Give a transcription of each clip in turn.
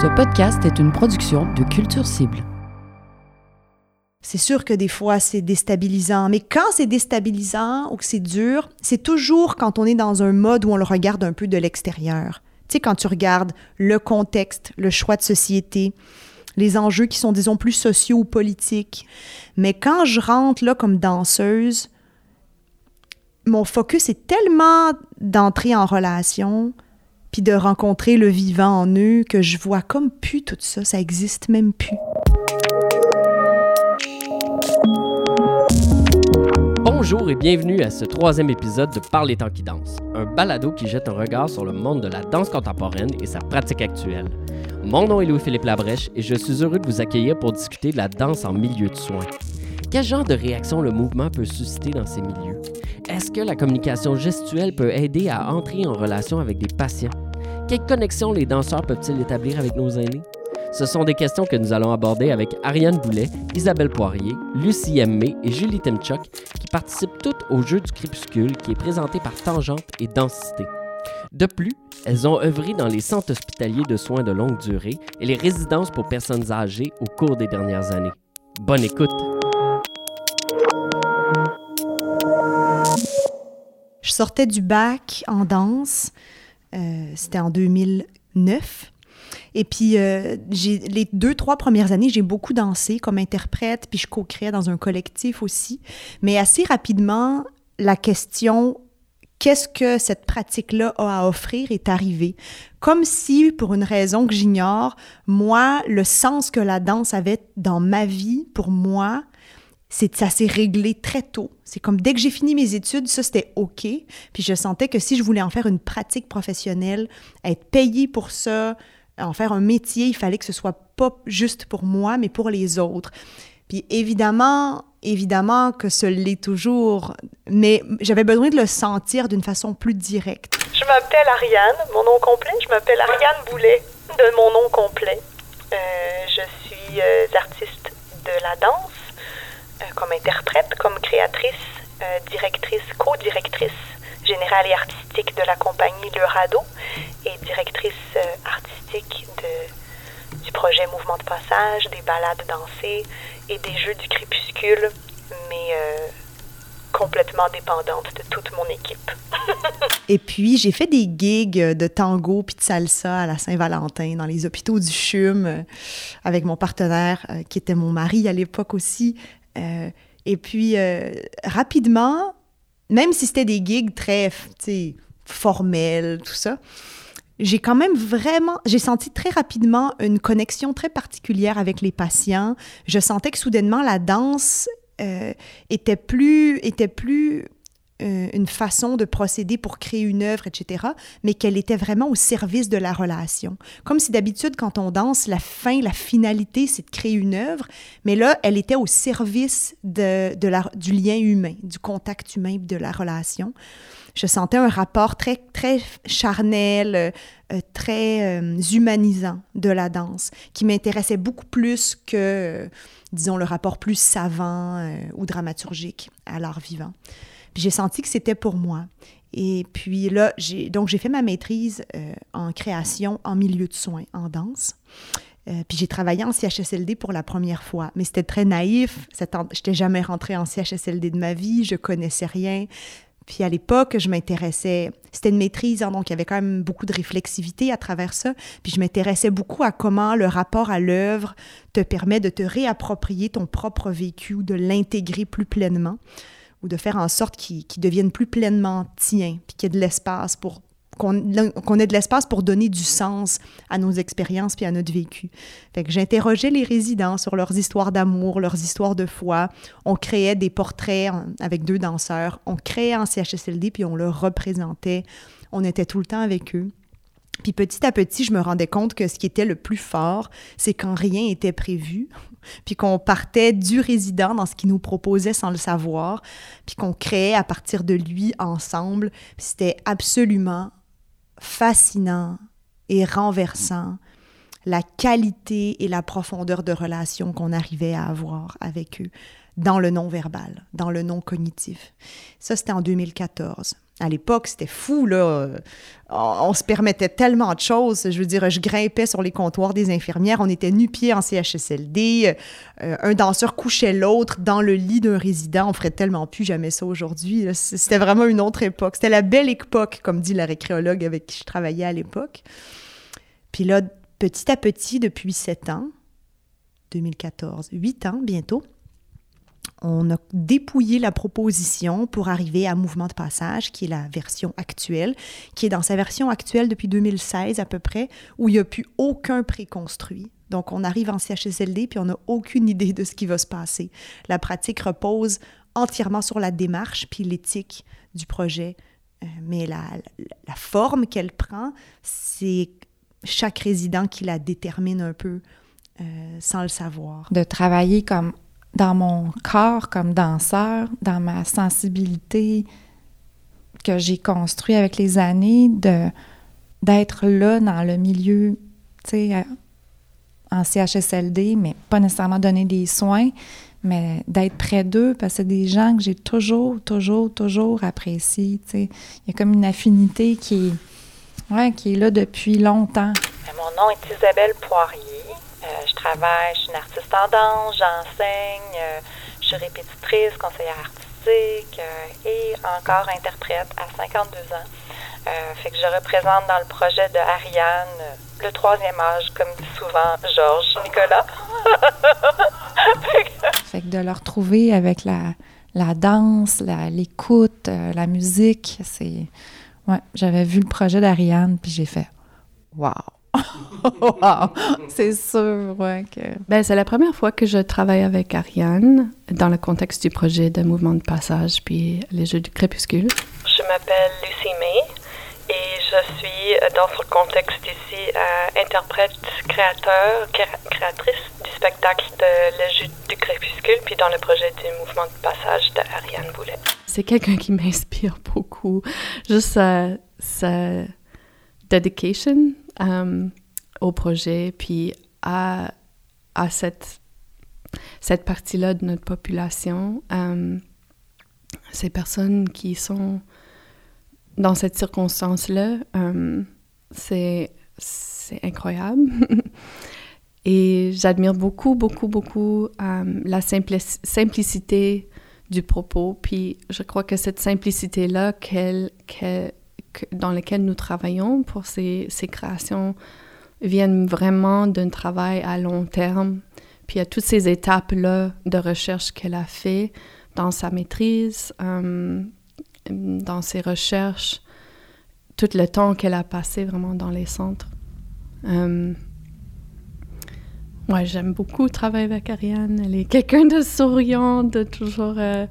Ce podcast est une production de Culture Cible. C'est sûr que des fois, c'est déstabilisant, mais quand c'est déstabilisant ou que c'est dur, c'est toujours quand on est dans un mode où on le regarde un peu de l'extérieur. Tu sais, quand tu regardes le contexte, le choix de société, les enjeux qui sont, disons, plus sociaux ou politiques. Mais quand je rentre là comme danseuse, mon focus est tellement d'entrer en relation, puis de rencontrer le vivant en eux, que je vois comme plus tout ça, ça existe même plus. Bonjour et bienvenue à ce troisième épisode de Par les temps qui un balado qui jette un regard sur le monde de la danse contemporaine et sa pratique actuelle. Mon nom est Louis-Philippe Labrèche et je suis heureux de vous accueillir pour discuter de la danse en milieu de soins. Quel genre de réaction le mouvement peut susciter dans ces milieux? Est-ce que la communication gestuelle peut aider à entrer en relation avec des patients? Quelles connexions les danseurs peuvent-ils établir avec nos aînés? Ce sont des questions que nous allons aborder avec Ariane Boulet, Isabelle Poirier, Lucie May et Julie Temchuk, qui participent toutes au jeu du crépuscule qui est présenté par Tangente et Densité. De plus, elles ont œuvré dans les centres hospitaliers de soins de longue durée et les résidences pour personnes âgées au cours des dernières années. Bonne écoute! Je sortais du bac en danse, euh, c'était en 2009. Et puis, euh, les deux, trois premières années, j'ai beaucoup dansé comme interprète, puis je co-créais dans un collectif aussi. Mais assez rapidement, la question qu'est-ce que cette pratique-là a à offrir est arrivée. Comme si, pour une raison que j'ignore, moi, le sens que la danse avait dans ma vie, pour moi, c'est ça s'est réglé très tôt. C'est comme dès que j'ai fini mes études, ça c'était OK. Puis je sentais que si je voulais en faire une pratique professionnelle, être payée pour ça, en faire un métier, il fallait que ce soit pas juste pour moi, mais pour les autres. Puis évidemment, évidemment que ce l'est toujours, mais j'avais besoin de le sentir d'une façon plus directe. Je m'appelle Ariane, mon nom complet, je m'appelle Ariane Boulet, de mon nom complet. Euh, je suis euh, artiste de la danse, comme interprète, comme créatrice, directrice, co-directrice générale et artistique de la compagnie Le Radeau et directrice artistique de, du projet Mouvement de passage, des balades dansées et des jeux du crépuscule, mais complètement dépendante de toute mon équipe. Et puis, j'ai fait des gigs de tango puis de salsa à la Saint-Valentin dans les hôpitaux du CHUM euh, avec mon partenaire euh, qui était mon mari à l'époque aussi. Euh, et puis, rapidement, même si c'était des gigs très formels, tout ça, j'ai quand même vraiment, j'ai senti très rapidement une connexion très particulière avec les patients. Je sentais que soudainement la danse euh, était plus, était plus euh, une façon de procéder pour créer une œuvre, etc., mais qu'elle était vraiment au service de la relation. Comme si d'habitude, quand on danse, la fin, la finalité, c'est de créer une œuvre, mais là, elle était au service de, de la, du lien humain, du contact humain, de la relation. Je sentais un rapport très, très charnel, euh, très humanisant de la danse, qui m'intéressait beaucoup plus que disons, le rapport plus savant euh, ou dramaturgique à l'art vivant. Puis j'ai senti que c'était pour moi. Et puis là, j'ai donc j'ai fait ma maîtrise euh, en création en milieu de soins, en danse. Euh, puis j'ai travaillé en CHSLD pour la première fois, mais c'était très naïf. Je n'étais jamais rentrée en CHSLD de ma vie, je connaissais rien. Puis à l'époque, je m'intéressais, c'était une maîtrise, hein, donc il y avait quand même beaucoup de réflexivité à travers ça. Puis je m'intéressais beaucoup à comment le rapport à l'œuvre te permet de te réapproprier ton propre vécu de l'intégrer plus pleinement ou de faire en sorte qu'il devienne plus pleinement tien, puis qu'il y ait de l'espace pour qu'on ait de l'espace pour donner du sens à nos expériences puis à notre vécu. Fait que j'interrogeais les résidents sur leurs histoires d'amour, leurs histoires de foi. On créait des portraits avec deux danseurs. On créait en CHSLD puis on le représentait. On était tout le temps avec eux. Puis petit à petit, je me rendais compte que ce qui était le plus fort, c'est quand rien était prévu, puis qu'on partait du résident dans ce qu'il nous proposait sans le savoir, puis qu'on créait à partir de lui ensemble. C'était absolument fascinant et renversant la qualité et la profondeur de relation qu'on arrivait à avoir avec eux dans le non-verbal, dans le non-cognitif. Ça, c'était en 2014. À l'époque, c'était fou, là. On, se permettait tellement de choses. Je veux dire, je grimpais sur les comptoirs des infirmières. On était nu-pieds en CHSLD. Euh, un danseur couchait l'autre dans le lit d'un résident. On ferait tellement plus jamais ça aujourd'hui. C'était vraiment une autre époque. C'était la belle époque, comme dit la récréologue avec qui je travaillais à l'époque. Puis là, petit à petit, depuis sept ans, 2014, huit ans bientôt, on a dépouillé la proposition pour arriver à Mouvement de passage, qui est la version actuelle, qui est dans sa version actuelle depuis 2016 à peu près, où il n'y a plus aucun préconstruit. Donc, on arrive en CHSLD, puis on n'a aucune idée de ce qui va se passer. La pratique repose entièrement sur la démarche, puis l'éthique du projet. Euh, mais la, la forme qu'elle prend, c'est chaque résident qui la détermine un peu euh, sans le savoir. De travailler comme dans mon corps comme danseur, dans ma sensibilité que j'ai construit avec les années, d'être là dans le milieu, tu sais, euh, en CHSLD, mais pas nécessairement donner des soins, mais d'être près d'eux, parce que c'est des gens que j'ai toujours, toujours, toujours appréciés, tu sais. Il y a comme une affinité qui ouais, qui est là depuis longtemps. Mon nom est Isabelle Poirier. Euh, je travaille, je suis une artiste en danse, j'enseigne, euh, je suis répétitrice, conseillère artistique euh, et encore interprète à 52 ans. fait que je représente dans le projet de Ariane le troisième âge, comme dit souvent Georges Nicolas. fait que de le retrouver avec la, la danse, l'écoute, la, musique, c'est... Ouais, j'avais vu le projet d'Ariane, puis j'ai fait « Wow! » wow, c'est sûr, ouais. Que... Ben, c'est la première fois que je travaille avec Ariane dans le contexte du projet de Mouvement de Passage puis les Jeux du Crépuscule. Je m'appelle Lucie May et je suis dans ce contexte ici euh, interprète, créateur, créatrice du spectacle de Les Jeux du Crépuscule puis dans le projet du Mouvement de Passage d'Ariane Boulet. C'est quelqu'un qui m'inspire beaucoup. Juste sa, sa dedication euh, au projet, puis à, à cette, cette partie-là de notre population. Euh, ces personnes qui sont dans cette circonstance-là, euh, c'est incroyable. Et j'admire beaucoup, beaucoup, beaucoup la simplicité du propos. Puis je crois que cette simplicité-là qu'elle dans lesquelles nous travaillons pour ces, ces créations viennent vraiment d'un travail à long terme. Puis a toutes ces étapes-là de recherche qu'elle a fait dans sa maîtrise, euh, dans ses recherches, tout le temps qu'elle a passé vraiment dans les centres. Euh, ouais, j'aime beaucoup travailler avec Ariane. Elle est quelqu'un de souriant, de toujours... Euh,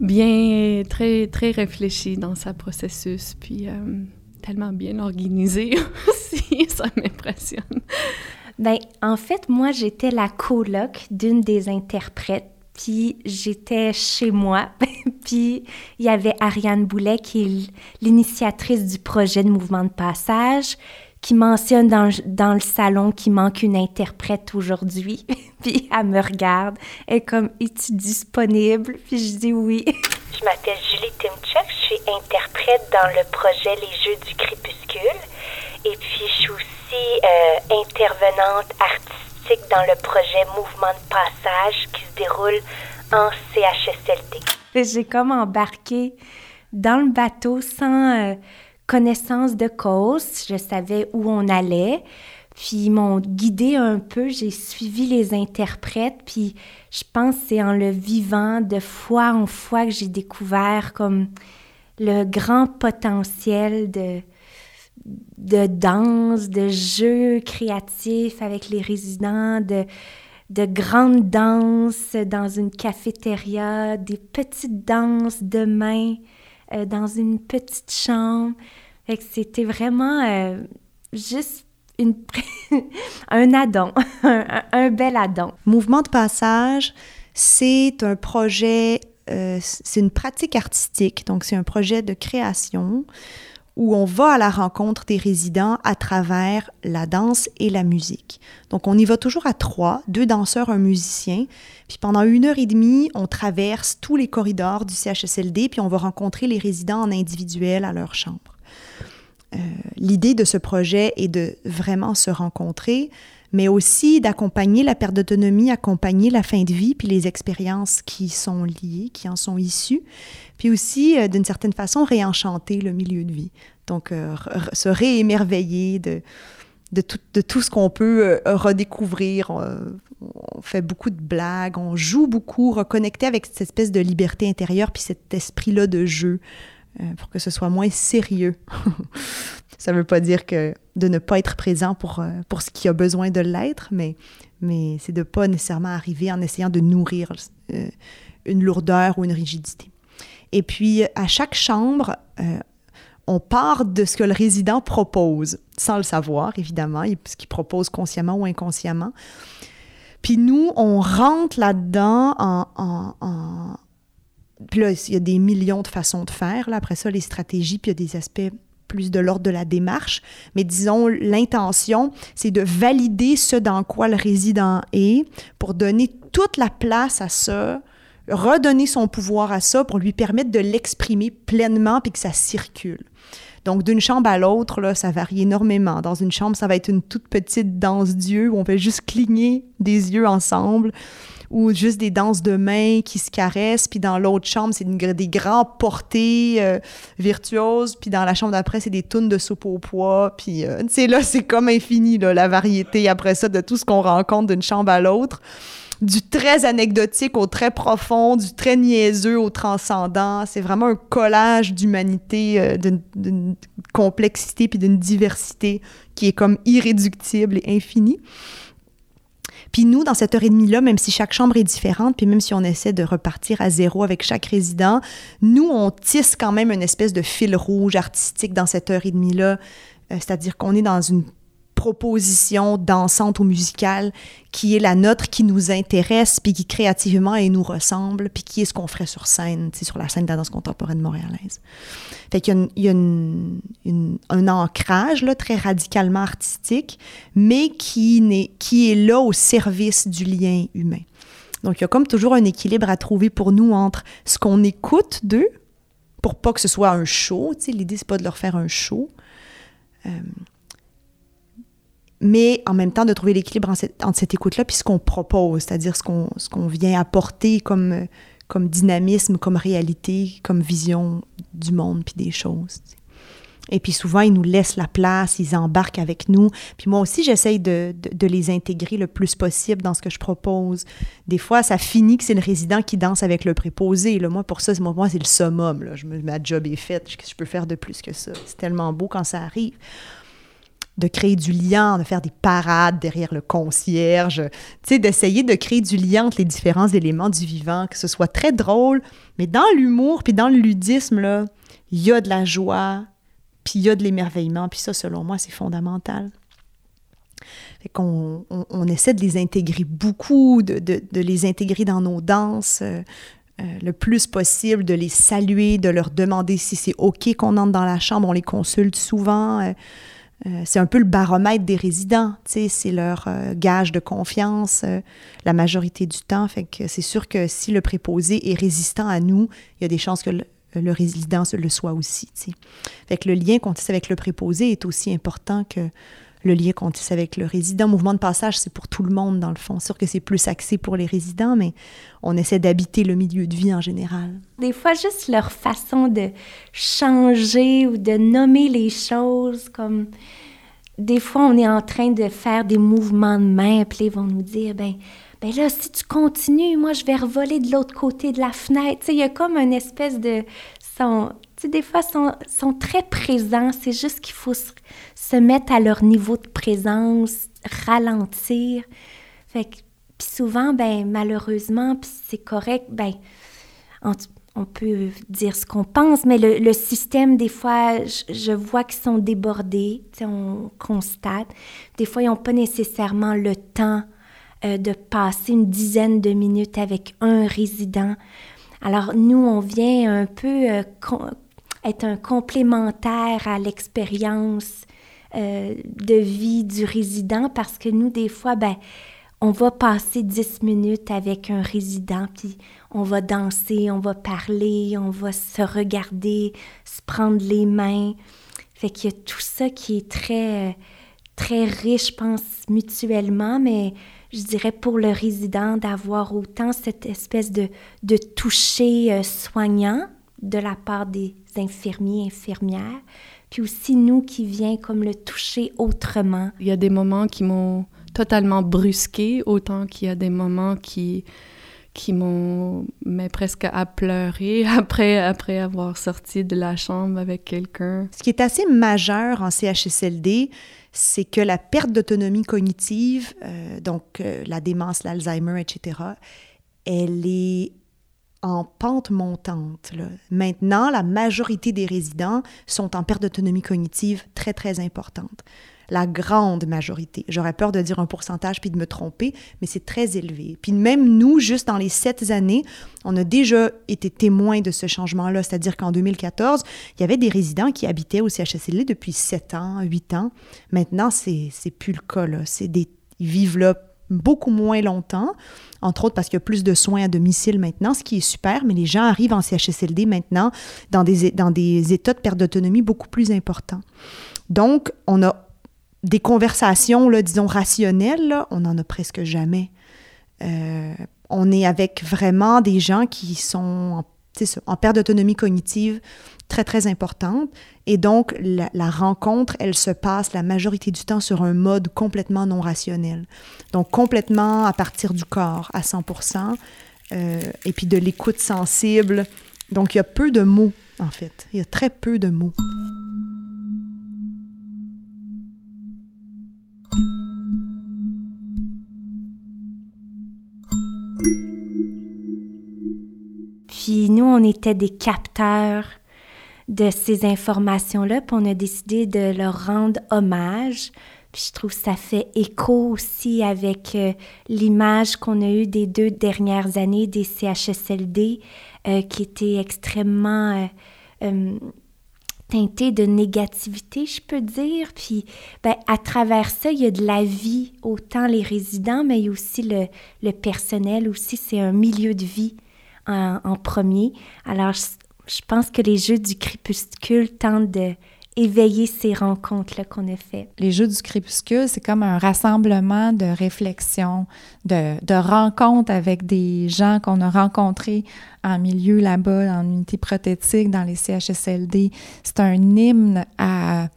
bien, très, très réfléchi dans sa processus, puis euh, tellement bien organisé aussi, ça m'impressionne. Ben, en fait, moi, j'étais la coloc d'une des interprètes, puis j'étais chez moi, puis il y avait Ariane Boulet, qui est l'initiatrice du projet de mouvement de passage, qui mentionne dans, dans le salon qu'il manque une interprète aujourd'hui. puis elle me regarde. Elle est comme, es-tu disponible? Puis je dis oui. Je m'appelle Julie Timchuk. Je suis interprète dans le projet Les Jeux du Crépuscule. Et puis, je suis aussi euh, intervenante artistique dans le projet Mouvement de passage qui se déroule en CHSLD. J'ai comme embarqué dans le bateau sans... Euh, connaissance de cause, je savais où on allait. Puis ils m'ont guidé un peu, j'ai suivi les interprètes, puis je pense c'est en le vivant de fois en fois que j'ai découvert comme le grand potentiel de, de danse, de jeux créatifs avec les résidents, de, de grandes danses dans une cafétéria, des petites danses de main euh, dans une petite chambre. c'était vraiment euh, juste un addon, un, bel addon. Mouvement de passage, c'est un projet, euh, c'est une pratique artistique, donc c'est un projet de création où on va à la rencontre des résidents à travers la danse et la musique. Donc, on y va toujours à trois, deux danseurs, un musicien. Puis pendant une heure et demie, on traverse tous les corridors du CHSLD, puis on va rencontrer les résidents en individuel à leur chambre. Euh, L'idée de ce projet est de vraiment se rencontrer, mais aussi d'accompagner la perte d'autonomie, accompagner la fin de vie, puis les expériences qui sont liées, qui en sont issues, puis aussi, euh, d'une certaine façon, réenchanter le milieu de vie. Donc, euh, se réémerveiller de, de, tout, ce qu'on peut euh, redécouvrir. on fait beaucoup de blagues, on joue beaucoup, reconnecter avec cette espèce de liberté intérieure, puis cet esprit-là de jeu, pour que ce soit moins sérieux. Ça ne veut pas dire que de ne pas être présent pour, pour ce qui a besoin de l'être, mais, mais c'est de ne pas nécessairement arriver en essayant de nourrir une lourdeur ou une rigidité. Et puis, à chaque chambre, euh, on part de ce que le résident propose, sans le savoir, évidemment, ce qu'il propose consciemment ou inconsciemment. Puis nous, on rentre là-dedans en, Puis là, il y a des millions de façons de faire. Là, après ça, les stratégies, puis il y a des aspects plus de l'ordre de la démarche. Mais disons, l'intention, c'est de valider ce dans quoi le résident est pour donner toute la place à ça redonner son pouvoir à ça pour lui permettre de l'exprimer pleinement puis que ça circule. Donc, d'une chambre à l'autre, là, ça varie énormément. Dans une chambre, ça va être une toute petite danse d'yeux où on fait juste cligner des yeux ensemble ou juste des danses de mains qui se caressent. Puis dans l'autre chambre, c'est des grands portées euh, virtuoses. Puis dans la chambre d'après, c'est des tunes de soupe au pois. Puis, euh, tu sais, là, c'est comme infini, là, la variété après ça de tout ce qu'on rencontre d'une chambre à l'autre du très anecdotique au très profond, du très niaiseux au transcendant. C'est vraiment un collage d'humanité, euh, d'une complexité puis d'une diversité qui est comme irréductible et infinie. Puis nous, dans cette heure et demie-là, même si chaque chambre est différente, puis même si on essaie de repartir à zéro avec chaque résident, nous, on tisse quand même une espèce de fil rouge artistique dans cette heure et demie-là. Euh, c'est-à-dire qu'on est dans une proposition dansante ou musicale qui est la nôtre, qui nous intéresse, puis qui créativement et nous ressemble, puis qui est ce qu'on ferait sur scène, sur la scène de la danse contemporaine montréalaise. Fait qu'il y a, un ancrage là, très radicalement artistique, mais qui, est, qui est là au service du lien humain. Donc, il y a comme toujours un équilibre à trouver pour nous entre ce qu'on écoute d'eux, pour pas que ce soit un show. L'idée, c'est pas de leur faire un show. Euh, mais en même temps de trouver l'équilibre entre cette écoute-là puis ce qu'on propose, c'est-à-dire ce qu'on, ce qu'on vient apporter comme, comme dynamisme, comme réalité, comme vision du monde puis des choses. Et puis souvent, ils nous laissent la place, ils embarquent avec nous. Puis moi aussi, j'essaye de, de, les intégrer le plus possible dans ce que je propose. Des fois, ça finit que c'est le résident qui danse avec le préposé. Là, moi, pour ça, moi, c'est le summum. Là. Je ma job est faite. Je, je peux faire de plus que ça. C'est tellement beau quand ça arrive de créer du lien, de faire des parades derrière le concierge, tu sais, d'essayer de créer du lien entre les différents éléments du vivant, que ce soit très drôle, mais dans l'humour, puis dans le ludisme, il y a de la joie, puis il y a de l'émerveillement, puis ça, selon moi, c'est fondamental. Fait qu'on on, essaie de les intégrer beaucoup, de, de, de les intégrer dans nos danses, euh, euh, le plus possible, de les saluer, de leur demander si c'est OK qu'on entre dans la chambre. On les consulte souvent. Euh, euh, c'est un peu le baromètre des résidents, c'est leur euh, gage de confiance euh, la majorité du temps. C'est sûr que si le préposé est résistant à nous, il y a des chances que le, résident le soit aussi. Fait que le lien qu'on tisse avec le préposé est aussi important que le lien qu'on tisse avec le résident. Mouvement de passage, c'est pour tout le monde, dans le fond. Sûr que c'est plus axé pour les résidents, mais on essaie d'habiter le milieu de vie en général. Des fois, juste leur façon de changer ou de nommer les choses, comme des fois, on est en train de faire des mouvements de main, puis ils vont nous dire, ben, ben là, si tu continues, moi, je vais revoler de l'autre côté de la fenêtre. Il y a comme une espèce de... des fois, sont, sont très présents. C'est juste qu'il faut se, mettre à leur niveau de présence, ralentir. Fait puis souvent, ben malheureusement, puis c'est correct, ben on, peut dire ce qu'on pense, mais le, système, des fois, je, vois qu'ils sont débordés, on constate. Des fois, ils n'ont pas nécessairement le temps euh, de passer une dizaine de minutes avec un résident. Alors, nous, on vient un peu euh, être un complémentaire à l'expérience euh, de vie du résident parce que nous, des fois, ben, on va passer 10 minutes avec un résident, puis on va danser, on va parler, on va se regarder, se prendre les mains. Fait qu'il y a tout ça qui est très, très riche, je pense, mutuellement, mais je dirais pour le résident d'avoir autant cette espèce de, de toucher euh, soignant de la part des infirmiers, infirmières, puis aussi nous qui vient comme le toucher autrement. Il y a des moments qui m'ont totalement brusqué, autant qu'il y a des moments qui qui m'ont mais presque à pleurer après après avoir sorti de la chambre avec quelqu'un. Ce qui est assez majeur en CHSLD, c'est que la perte d'autonomie cognitive, euh, donc euh, la démence, l'Alzheimer, etc., elle est en pente montante. Maintenant, la majorité des résidents sont en perte d'autonomie cognitive très, très importante. La grande majorité. J'aurais peur de dire un pourcentage puis de me tromper, mais c'est très élevé. Puis même nous, juste dans les sept années, on a déjà été témoins de ce changement-là. C'est-à-dire qu'en 2014, il y avait des résidents qui habitaient au CHSLD depuis sept ans, huit ans. Maintenant, c'est plus le cas. Des, ils vivent là beaucoup moins longtemps, entre autres parce qu'il y a plus de soins à domicile maintenant, ce qui est super, mais les gens arrivent en CHSLD maintenant dans des, dans des états de perte d'autonomie beaucoup plus importants. Donc, on a des conversations, là, disons, rationnelles, on n'en a presque jamais. Euh, on est avec vraiment des gens qui sont en, en perte d'autonomie cognitive très, très importante. Et donc, la, rencontre, elle se passe la majorité du temps sur un mode complètement non rationnel. Donc, complètement à partir du corps, à 100% euh, et puis de l'écoute sensible. Donc, il y a peu de mots, en fait. Il y a très peu de mots. Puis nous, on était des capteurs de ces informations-là, puis on a décidé de leur rendre hommage. Puis je trouve que ça fait écho aussi avec euh, l'image qu'on a eue des deux dernières années des CHSLD, euh, qui était extrêmement euh, teintée de négativité, je peux dire. Puis ben, à travers ça, il y a de la vie, autant les résidents, mais il y a aussi le, le personnel aussi. C'est un milieu de vie en, premier. Alors, je pense que les Jeux du crépuscule tentent de éveiller ces rencontres-là qu'on a fait. Les Jeux du crépuscule, c'est comme un rassemblement de réflexions, de, de rencontres avec des gens qu'on a rencontrés en milieu là-bas, en unité prothétique, dans les CHSLD. C'est un hymne à,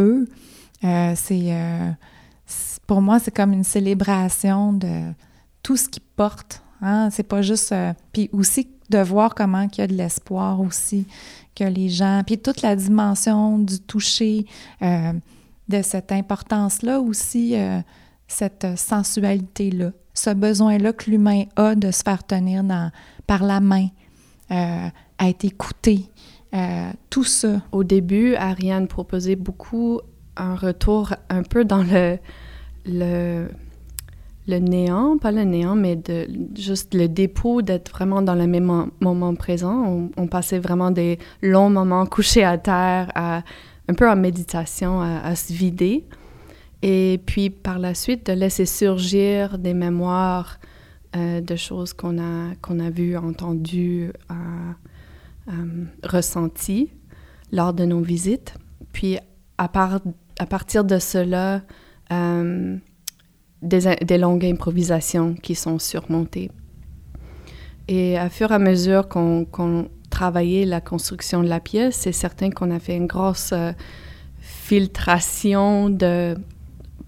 eux. Euh, c'est, euh, pour moi, c'est comme une célébration de tout ce qu'ils portent. Hein? C'est pas juste... Euh, puis aussi de voir comment il y a de l'espoir aussi, que les gens, puis toute la dimension du toucher, euh, de cette importance-là aussi, euh, cette sensualité-là, ce besoin-là que l'humain a de se faire tenir par la main, à être écouté, tout ça. Au début, Ariane proposait beaucoup un retour un peu dans le, le le néant, pas le néant, mais de, juste le dépôt d'être vraiment dans le même moment présent. On, passait vraiment des longs moments couchés à terre, un peu en méditation, à, se vider. Et puis par la suite, de laisser surgir des mémoires euh, de choses qu'on a, qu'on a vues, entendues, euh, euh, ressenties lors de nos visites. Puis à, part, à partir de cela, des, longues improvisations qui sont surmontées. Et à fur et à mesure qu'on travaillait la construction de la pièce, c'est certain qu'on a fait une grosse euh, filtration de,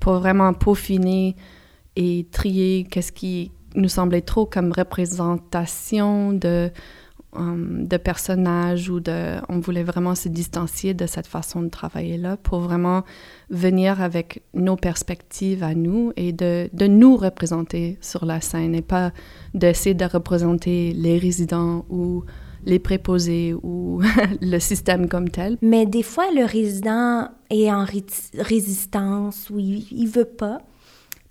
pour vraiment peaufiner et trier qu'est-ce qui nous semblait trop comme représentation de Um, de personnages ou de... On voulait vraiment se distancier de cette façon de travailler-là pour vraiment venir avec nos perspectives à nous et de, de nous représenter sur la scène et pas d'essayer de représenter les résidents ou les préposés ou le système comme tel. Mais des fois, le résident est en résistance ou il, il veut pas.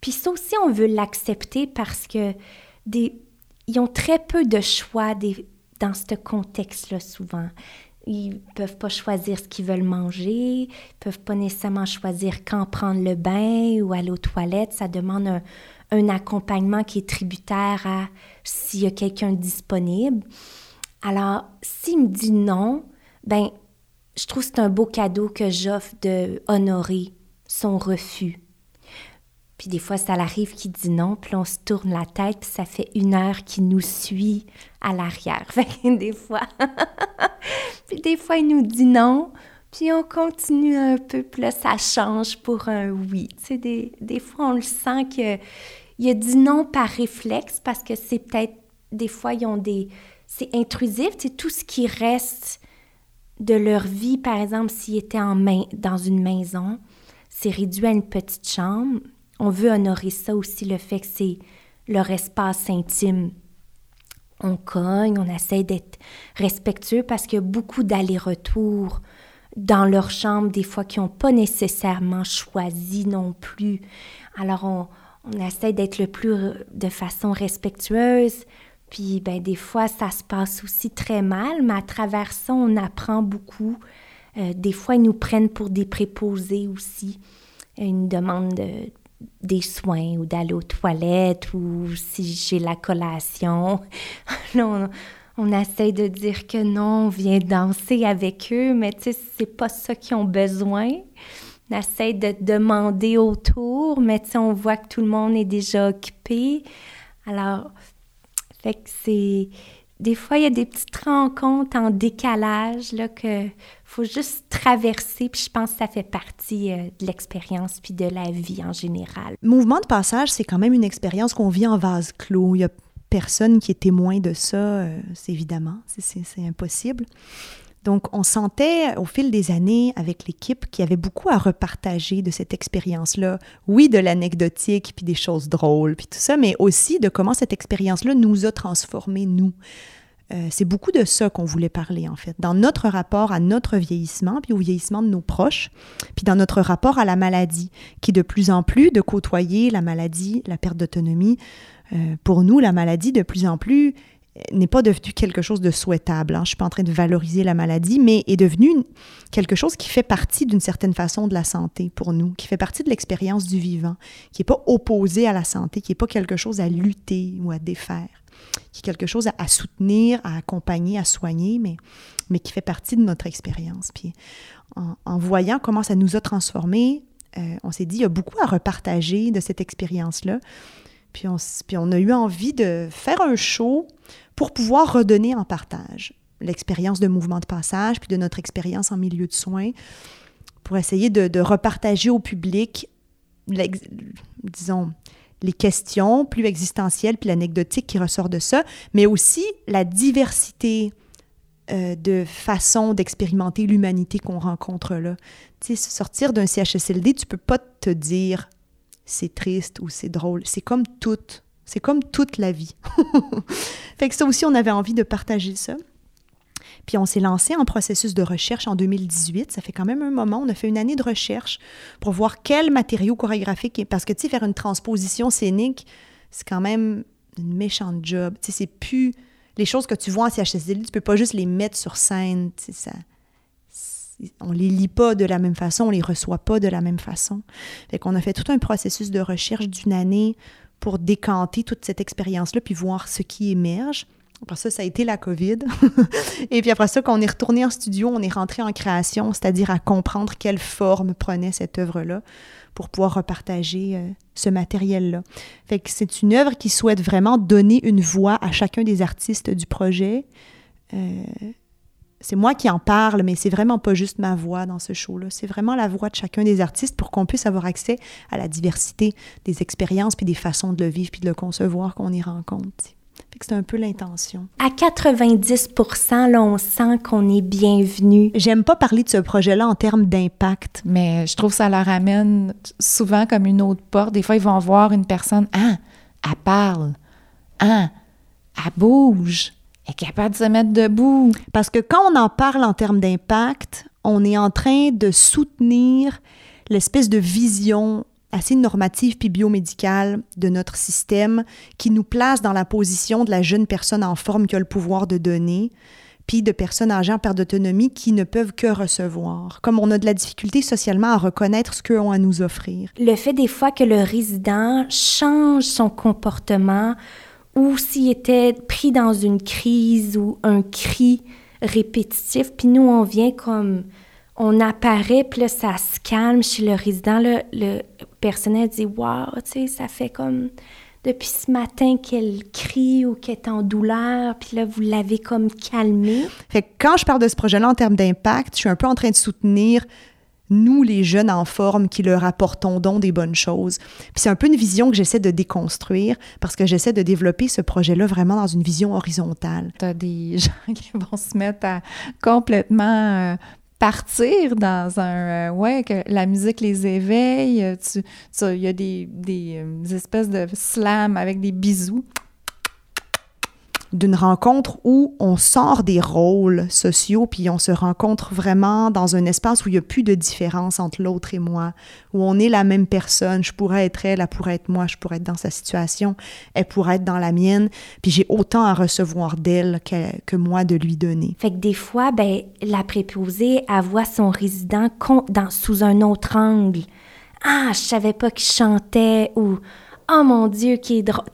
Puis ça aussi, on veut l'accepter parce que des, ils ont très peu de choix des, dans ce contexte-là souvent. ils peuvent pas choisir ce qu'ils veulent manger, ils peuvent pas nécessairement choisir quand prendre le bain ou aller aux toilettes. Ça demande un, accompagnement qui est tributaire à s'il y a quelqu'un disponible. Alors, s'il me dit non, ben, je trouve que c'est un beau cadeau que j'offre de honorer son refus. Puis des fois, ça arrive qu'il dit non, puis on se tourne la tête, puis ça fait une heure qu'il nous suit à l'arrière. des fois. puis des fois, il nous dit non, puis on continue un peu, puis là, ça change pour un oui. Tu sais, des, des fois, on le sent que il a dit non par réflexe parce que c'est peut-être, des fois, ils ont des... C'est intrusif, c'est tout ce qui reste de leur vie, par exemple, s'ils étaient en main, dans une maison, c'est réduit à une petite chambre. On veut honorer ça aussi, le fait que c'est leur espace intime. On cogne, on essaie d'être respectueux parce qu'il y a beaucoup d'allers-retours dans leur chambre, des fois qui n'ont pas nécessairement choisi non plus. Alors, on, on essaie d'être le plus de façon respectueuse. Puis, ben, des fois, ça se passe aussi très mal, mais à travers ça, on apprend beaucoup. Euh, des fois, ils nous prennent pour des préposés aussi. Ils nous demandent des soins ou d'aller aux toilettes ou si j'ai la collation. on, on essaie de dire que non, on vient danser avec eux, mais tu sais, c'est pas ça qu'ils ont besoin on essaie de demander autour, mais on voit que tout le monde est déjà occupé. Alors, fait que c'est... Des fois, il y a des petites rencontres en décalage là, que faut juste traverser, puis je pense que ça fait partie euh, de l'expérience puis de la vie en général. Mouvement de passage, c'est quand même une expérience qu'on vit en vase clos. Il y a personne qui est témoin de ça, euh, c'est évidemment, c'est impossible. Donc, on sentait au fil des années avec l'équipe qu'il y avait beaucoup à repartager de cette expérience-là. Oui, de l'anecdotique, puis des choses drôles, puis tout ça, mais aussi de comment cette expérience-là nous a transformés, nous. Euh, c'est beaucoup de ça qu'on voulait parler, en fait, dans notre rapport à notre vieillissement, puis au vieillissement de nos proches, puis dans notre rapport à la maladie, qui de plus en plus, de côtoyer la maladie, la perte d'autonomie, euh, pour nous, la maladie, de plus en plus, n'est pas devenu quelque chose de souhaitable. Hein. Je ne suis pas en train de valoriser la maladie, mais est devenu quelque chose qui fait partie d'une certaine façon de la santé pour nous, qui fait partie de l'expérience du vivant, qui n'est pas opposé à la santé, qui n'est pas quelque chose à lutter ou à défaire, qui est quelque chose à, soutenir, à accompagner, à soigner, mais, mais qui fait partie de notre expérience. Puis en, voyant comment ça nous a transformés, euh, on s'est dit, il y a beaucoup à repartager de cette expérience-là. Puis on, a eu envie de faire un show pour pouvoir redonner en partage l'expérience de mouvement de passage, puis de notre expérience en milieu de soins, pour essayer de, repartager au public, disons, les questions plus existentielles, puis l'anecdotique qui ressort de ça, mais aussi la diversité euh, de façons d'expérimenter l'humanité qu'on rencontre là. Tu sais, sortir d'un CHSLD, tu peux pas te dire c'est triste ou c'est drôle. C'est comme tout c'est comme toute la vie. fait que ça aussi, on avait envie de partager ça. Puis on s'est lancé en processus de recherche en 2018. Ça fait quand même un moment. On a fait une année de recherche pour voir quel matériau chorégraphique. Parce que, tu sais, faire une transposition scénique, c'est quand même une méchante job. Tu sais, c'est plus. Les choses que tu vois en CHSLD, tu peux pas juste les mettre sur scène. Tu sais, ça. On les lit pas de la même façon, on les reçoit pas de la même façon. Fait qu'on a fait tout un processus de recherche d'une année pour décanter toute cette expérience-là, puis voir ce qui émerge. Après ça, ça a été la COVID. et puis après ça, quand on est retourné en studio, on est rentré en création, c'est-à-dire à comprendre quelle forme prenait cette œuvre-là pour pouvoir repartager euh, ce matériel-là. Fait que c'est une œuvre qui souhaite vraiment donner une voix à chacun des artistes du projet. Euh, c'est moi qui en parle, mais c'est vraiment pas juste ma voix dans ce show-là. C'est vraiment la voix de chacun des artistes pour qu'on puisse avoir accès à la diversité des expériences puis des façons de le vivre puis de le concevoir qu'on y rencontre. C'est un peu l'intention. À 90 là, on sent qu'on est bienvenu. J'aime pas parler de ce projet-là en termes d'impact. Mais je trouve que ça leur amène souvent comme une autre porte. Des fois, ils vont voir une personne, ah, elle parle, ah, elle bouge, est capable de se mettre debout. Parce que quand on en parle en termes d'impact, on est en train de soutenir l'espèce de vision assez normative puis biomédicale de notre système qui nous place dans la position de la jeune personne en forme qui a le pouvoir de donner, puis de personnes âgées en perte d'autonomie qui ne peuvent que recevoir. Comme on a de la difficulté socialement à reconnaître ce qu'eux ont à nous offrir. Le fait des fois que le résident change son comportement ou s'il était pris dans une crise ou un cri répétitif, puis nous, on vient comme... On apparaît, puis là, ça se calme chez le résident. Le personnel dit « Wow, tu sais, ça fait comme depuis ce matin qu'elle crie ou qu'elle est en douleur, puis là, vous l'avez comme calmée. Fait que quand je parle de ce projet-là en termes d'impact, je suis un peu en train de soutenir nous, les jeunes en forme, qui leur apportons donc des bonnes choses. Puis c'est un peu une vision que j'essaie de déconstruire parce que j'essaie de développer ce projet-là vraiment dans une vision horizontale. Tu as des gens qui vont se mettre à complètement euh, partir dans un... Euh, ouais, que la musique les éveille. Il tu, il y a des, euh, des espèces de slam avec des bisous d'une rencontre où on sort des rôles sociaux, puis on se rencontre vraiment dans un espace où il n'y a plus de différence entre l'autre et moi, où on est la même personne. Je pourrais être elle, elle pourrait être moi, je pourrais être dans sa situation, elle pourrait être dans la mienne, puis j'ai autant à recevoir d'elle que, que, moi de lui donner. Fait que des fois, ben, la préposée, elle voit son résident sous un autre angle. Ah, je savais pas qu'il chantait, ou Oh mon Dieu, qui est drôle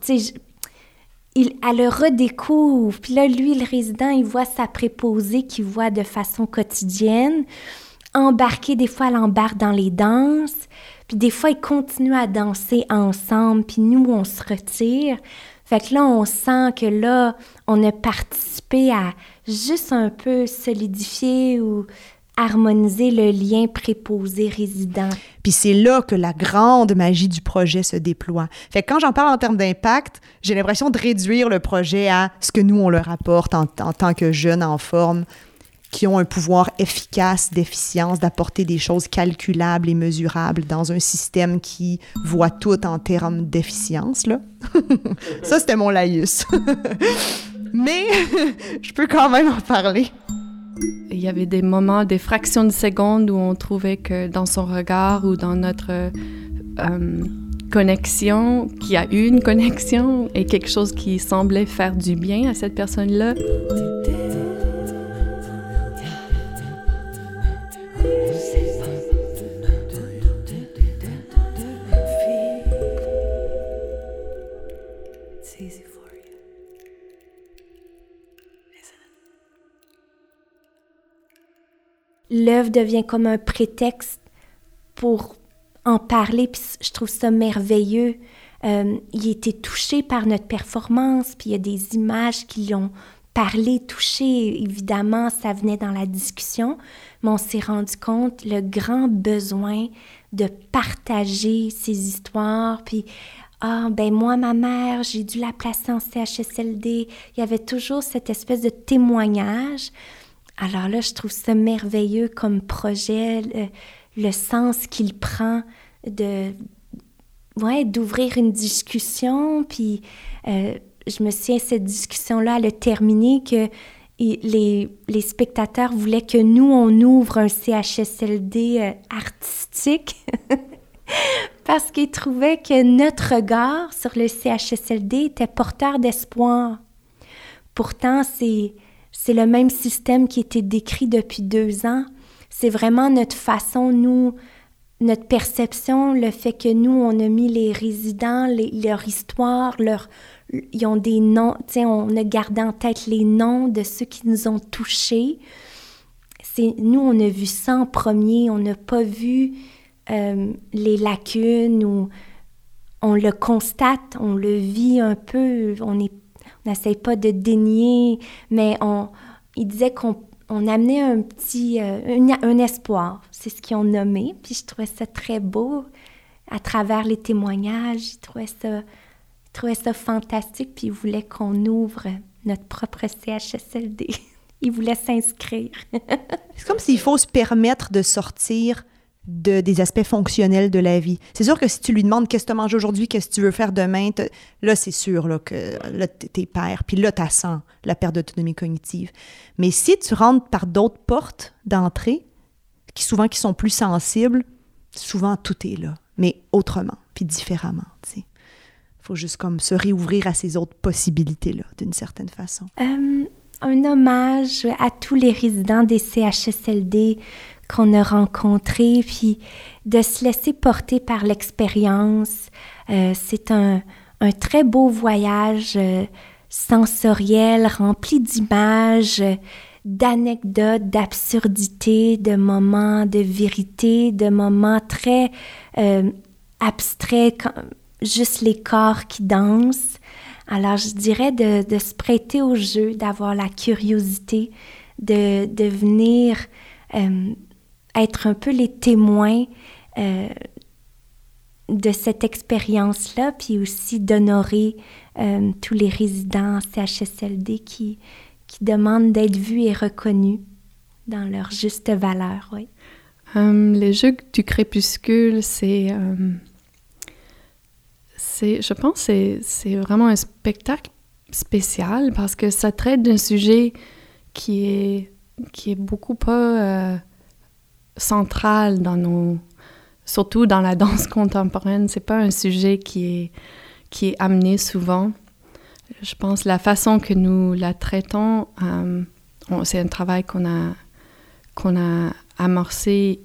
il, elle le redécouvre. Puis là, lui, le résident, il voit sa préposée qu'il voit de façon quotidienne. Embarquer, des fois, elle embarque dans les danses. Puis des fois, ils continuent à danser ensemble. Puis nous, on se retire. Fait que là, on sent que là, on a participé à juste un peu solidifier ou harmoniser le lien préposé-résident. Puis c'est là que la grande magie du projet se déploie. Fait que quand j'en parle en termes d'impact, j'ai l'impression de réduire le projet à ce que nous, on leur apporte en, en tant que jeunes en forme, qui ont un pouvoir efficace d'efficience, d'apporter des choses calculables et mesurables dans un système qui voit tout en termes d'efficience. Là. Ça, c'était mon laïus. Mais je peux quand même en parler. Il y avait des moments, des fractions de secondes où on trouvait que dans son regard ou dans notre euh, connexion, qu'il y a eu une connexion et quelque chose qui semblait faire du bien à cette personne-là. L'œuvre devient comme un prétexte pour en parler, puis je trouve ça merveilleux. Euh, il était touché par notre performance, puis il y a des images qui l'ont parlé, touché. Évidemment, ça venait dans la discussion, mais on s'est rendu compte le grand besoin de partager ces histoires, puis ah, ben moi, ma mère, j'ai dû la placer en CHSLD. Il y avait toujours cette espèce de témoignage. Alors là, je trouve ça merveilleux comme projet, le, sens qu'il prend de ouais, d'ouvrir une discussion. Puis euh, je me souviens, cette discussion-là, elle a terminé que les, spectateurs voulaient que nous, on ouvre un CHSLD euh, artistique. parce qu'ils trouvaient que notre regard sur le CHSLD était porteur d'espoir. Pourtant, c'est c'est le même système qui était décrit depuis deux ans. C'est vraiment notre façon, nous, notre perception, le fait que nous, on a mis les résidents, leur histoire, leur, ils ont des noms, on a gardé en tête les noms de ceux qui nous ont touchés. C'est, nous, on a vu ça en premier, on n'a pas vu euh, les lacunes ou on le constate, on le vit un peu, on est n'essaye pas de dénier, mais on, il disait qu'on on amenait un petit, euh, un, espoir, c'est ce qu'ils ont nommé, puis je trouvais ça très beau à travers les témoignages, je trouvais ça, je trouvais ça fantastique, puis il voulait qu'on ouvre notre propre CHSLD. il voulait s'inscrire. c'est comme s'il faut se permettre de sortir de, des aspects fonctionnels de la vie. C'est sûr que si tu lui demandes qu'est-ce que tu manges aujourd'hui, qu'est-ce que tu veux faire demain, là, c'est sûr là, que là, t'es père, puis là, tu sens la perte d'autonomie cognitive. Mais si tu rentres par d'autres portes d'entrée, qui souvent qui sont plus sensibles, souvent tout est là, mais autrement, puis différemment, Il faut juste comme se réouvrir à ces autres possibilités-là, d'une certaine façon. Euh, un hommage à tous les résidents des CHSLD qu'on a rencontrés, puis de se laisser porter par l'expérience. Euh, c'est un, un, très beau voyage euh, sensoriel, rempli d'images, d'anecdotes, d'absurdités, de moments de vérité, de moments très euh, abstraits, juste les corps qui dansent. Alors, je dirais de, se prêter au jeu, d'avoir la curiosité, de, de venir euh, être un peu les témoins euh, de cette expérience-là, puis aussi d'honorer euh, tous les résidents CHSLD qui, qui demandent d'être vus et reconnus dans leur juste valeur. Oui. Um, les Jeux du crépuscule, c'est, um, c'est, je pense, que c'est vraiment un spectacle spécial parce que ça traite d'un sujet qui est qui est beaucoup pas euh, central dans nos surtout dans la danse contemporaine. C'est pas un sujet qui est qui est amené souvent. Je pense la façon que nous la traitons euh, c'est un travail qu'on a qu'on a amorcé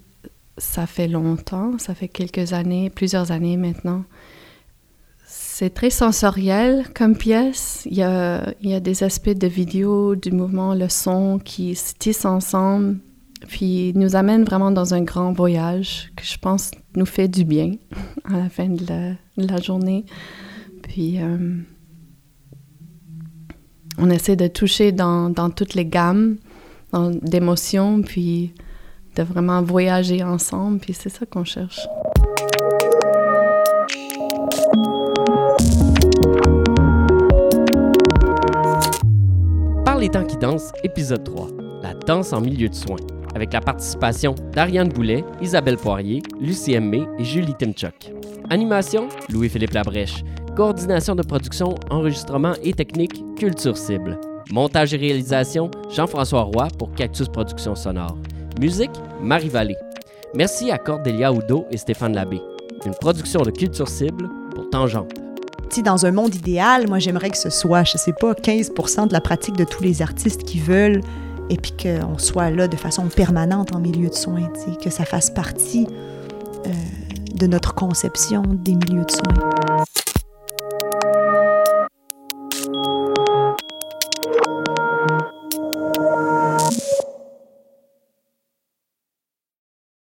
ça fait longtemps ça fait quelques années plusieurs années maintenant. C'est très sensoriel comme pièce. Il y, a, il y a des aspects de vidéo, du mouvement, le son qui se tissent ensemble, puis nous amène vraiment dans un grand voyage que je pense nous fait du bien à la fin de la, journée. Puis euh, on essaie de toucher dans, dans toutes les gammes d'émotions, puis de vraiment voyager ensemble, puis c'est ça qu'on cherche. les temps qui dansent, épisode 3, la danse en milieu de soins, avec la participation d'Ariane Boulet, Isabelle Poirier, Lucie Aimé et Julie Timchuk. Animation, Louis-Philippe Labrèche. Coordination de production, enregistrement et technique, Culture Cible. Montage et réalisation, Jean-François Roy pour Cactus Productions Sonore. Musique, Marie Vallée. Merci à Cordélia Oudo et Stéphane Labbé. Une production de Culture Cible pour Tangente dans un monde idéal, moi, j'aimerais que ce soit, je sais pas, 15 de la pratique de tous les artistes qui veulent, et puis qu'on soit là de façon permanente en milieu de soins, que ça fasse partie euh, de notre conception des milieux de soins.